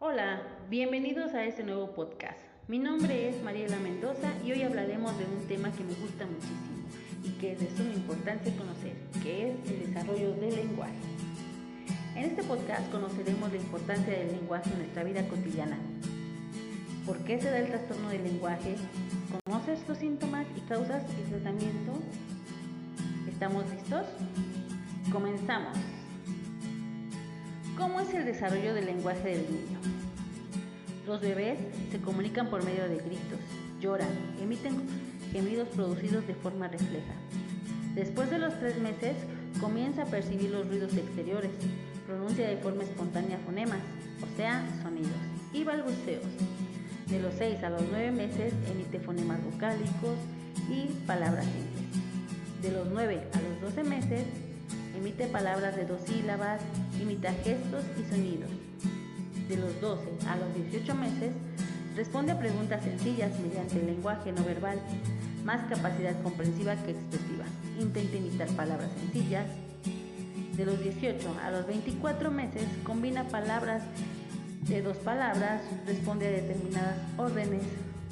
Hola, bienvenidos a este nuevo podcast. Mi nombre es Mariela Mendoza y hoy hablaremos de un tema que me gusta muchísimo y que es de suma importancia conocer, que es el desarrollo del lenguaje. En este podcast conoceremos la importancia del lenguaje en nuestra vida cotidiana. ¿Por qué se da el trastorno del lenguaje? ¿Conoces los síntomas y causas y tratamiento? ¿Estamos listos? Comenzamos. ¿Cómo es el desarrollo del lenguaje del niño? Los bebés se comunican por medio de gritos, lloran, emiten gemidos producidos de forma refleja. Después de los tres meses, comienza a percibir los ruidos exteriores, pronuncia de forma espontánea fonemas, o sea, sonidos, y balbuceos. De los 6 a los 9 meses emite fonemas vocálicos y palabras simples. De los 9 a los 12 meses emite palabras de dos sílabas, imita gestos y sonidos. De los 12 a los 18 meses, responde a preguntas sencillas mediante el lenguaje no verbal, más capacidad comprensiva que expresiva. Intenta imitar palabras sencillas. De los 18 a los 24 meses, combina palabras de dos palabras, responde a determinadas órdenes,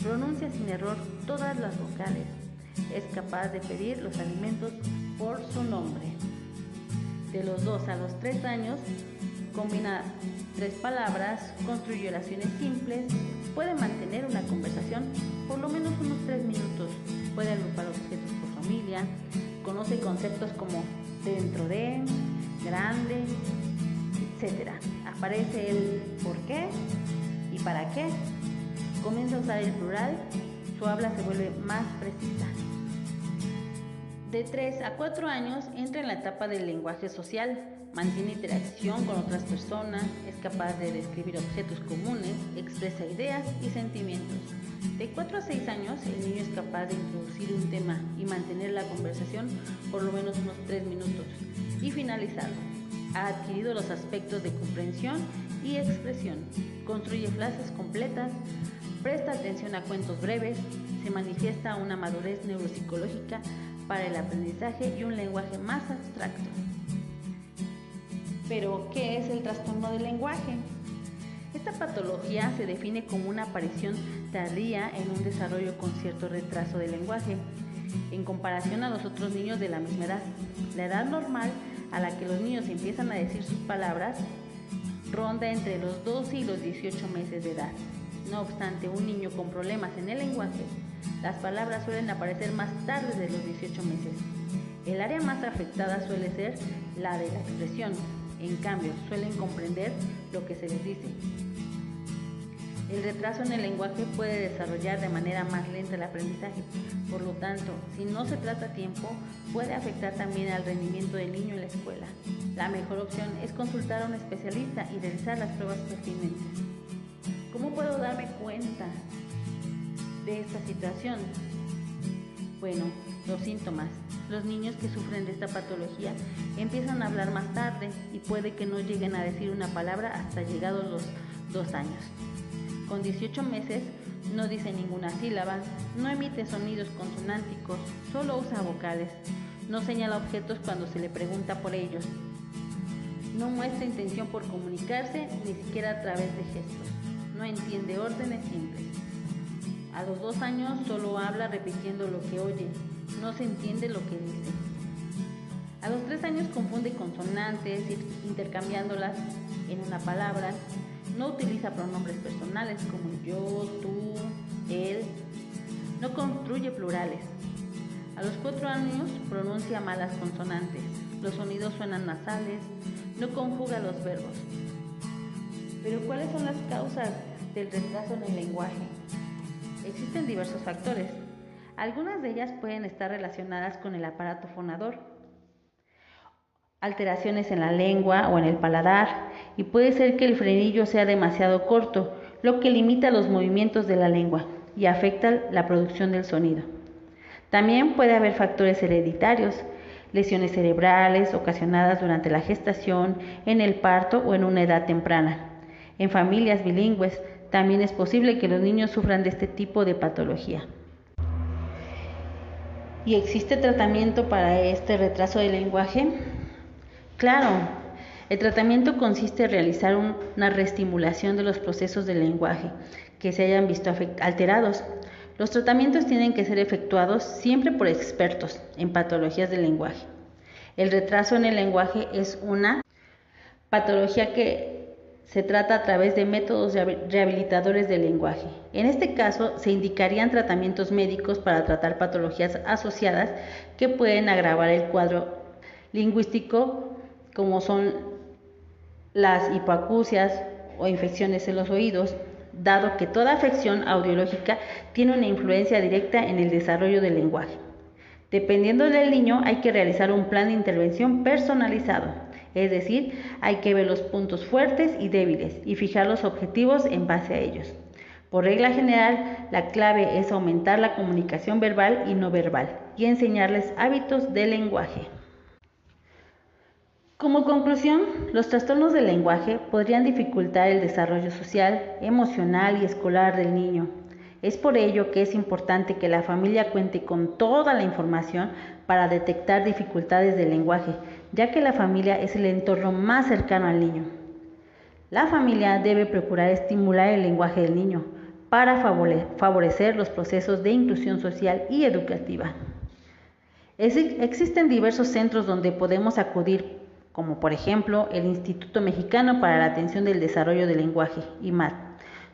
pronuncia sin error todas las vocales, es capaz de pedir los alimentos por su nombre de los 2 a los 3 años, combina tres palabras, construye oraciones simples, puede mantener una conversación por lo menos unos 3 minutos, puede agrupar objetos por familia, conoce conceptos como dentro de, grande, etc. Aparece el por qué y para qué. Comienza a usar el plural, su habla se vuelve más precisa. De 3 a 4 años entra en la etapa del lenguaje social, mantiene interacción con otras personas, es capaz de describir objetos comunes, expresa ideas y sentimientos. De 4 a 6 años el niño es capaz de introducir un tema y mantener la conversación por lo menos unos 3 minutos y finalizarlo. Ha adquirido los aspectos de comprensión y expresión, construye frases completas, presta atención a cuentos breves, se manifiesta una madurez neuropsicológica para el aprendizaje y un lenguaje más abstracto. Pero, ¿qué es el trastorno del lenguaje? Esta patología se define como una aparición tardía en un desarrollo con cierto retraso del lenguaje, en comparación a los otros niños de la misma edad. La edad normal a la que los niños empiezan a decir sus palabras ronda entre los 12 y los 18 meses de edad. No obstante, un niño con problemas en el lenguaje las palabras suelen aparecer más tarde de los 18 meses. El área más afectada suele ser la de la expresión. En cambio, suelen comprender lo que se les dice. El retraso en el lenguaje puede desarrollar de manera más lenta el aprendizaje. Por lo tanto, si no se trata a tiempo, puede afectar también al rendimiento del niño en la escuela. La mejor opción es consultar a un especialista y realizar las pruebas pertinentes. ¿Cómo puedo darme cuenta de esta situación? Bueno, los síntomas. Los niños que sufren de esta patología empiezan a hablar más tarde y puede que no lleguen a decir una palabra hasta llegados los dos años. Con 18 meses no dice ninguna sílaba, no emite sonidos consonánticos, solo usa vocales, no señala objetos cuando se le pregunta por ellos, no muestra intención por comunicarse ni siquiera a través de gestos, no entiende órdenes simples. A los dos años solo habla repitiendo lo que oye, no se entiende lo que dice. A los tres años confunde consonantes, intercambiándolas en una palabra. No utiliza pronombres personales como yo, tú, él. No construye plurales. A los cuatro años pronuncia malas consonantes. Los sonidos suenan nasales. No conjuga los verbos. Pero ¿cuáles son las causas del retraso en el lenguaje? Existen diversos factores. Algunas de ellas pueden estar relacionadas con el aparato fonador, alteraciones en la lengua o en el paladar, y puede ser que el frenillo sea demasiado corto, lo que limita los movimientos de la lengua y afecta la producción del sonido. También puede haber factores hereditarios, lesiones cerebrales ocasionadas durante la gestación, en el parto o en una edad temprana. En familias bilingües también es posible que los niños sufran de este tipo de patología. ¿Y existe tratamiento para este retraso del lenguaje? Claro, El tratamiento consiste en realizar una reestimulación de los procesos del lenguaje que se hayan visto alterados. Los tratamientos tienen que ser efectuados siempre por expertos en patologías del lenguaje. El retraso en el lenguaje es una patología que se trata a través de métodos rehabilitadores del lenguaje. En este caso, se indicarían tratamientos médicos para tratar patologías asociadas que pueden agravar el cuadro lingüístico, como son las hipoacusias o infecciones en los oídos, dado que toda afección audiológica tiene una influencia directa en el desarrollo del lenguaje. Dependiendo del niño, hay que realizar un plan de intervención personalizado, es decir, hay que ver los puntos fuertes y débiles y fijar los objetivos en base a ellos. Por regla general, la clave es aumentar la comunicación verbal y no verbal y enseñarles hábitos de lenguaje. Como conclusión, los trastornos del lenguaje podrían dificultar el desarrollo social, emocional y escolar del niño, es por ello que es importante que la familia cuente con toda la información para detectar dificultades del lenguaje, ya que la familia es el entorno más cercano al niño. La familia debe procurar estimular el lenguaje del niño para favorecer los procesos de inclusión social y educativa. existen diversos centros donde podemos acudir, como por ejemplo el Instituto Mexicano para la Atención del Desarrollo del Lenguaje, IMAT,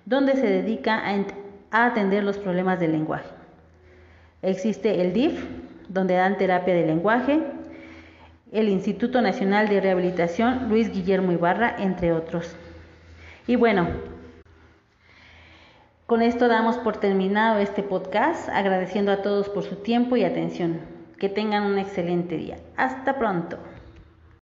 donde se dedica a atender los problemas del lenguaje. Existe el DIF, donde dan terapia de lenguaje, el Instituto Nacional de Rehabilitación Luis Guillermo Ibarra, entre otros. Y bueno, con esto damos por terminado este podcast, agradeciendo a todos por su tiempo y atención. Que tengan un excelente día. Hasta pronto.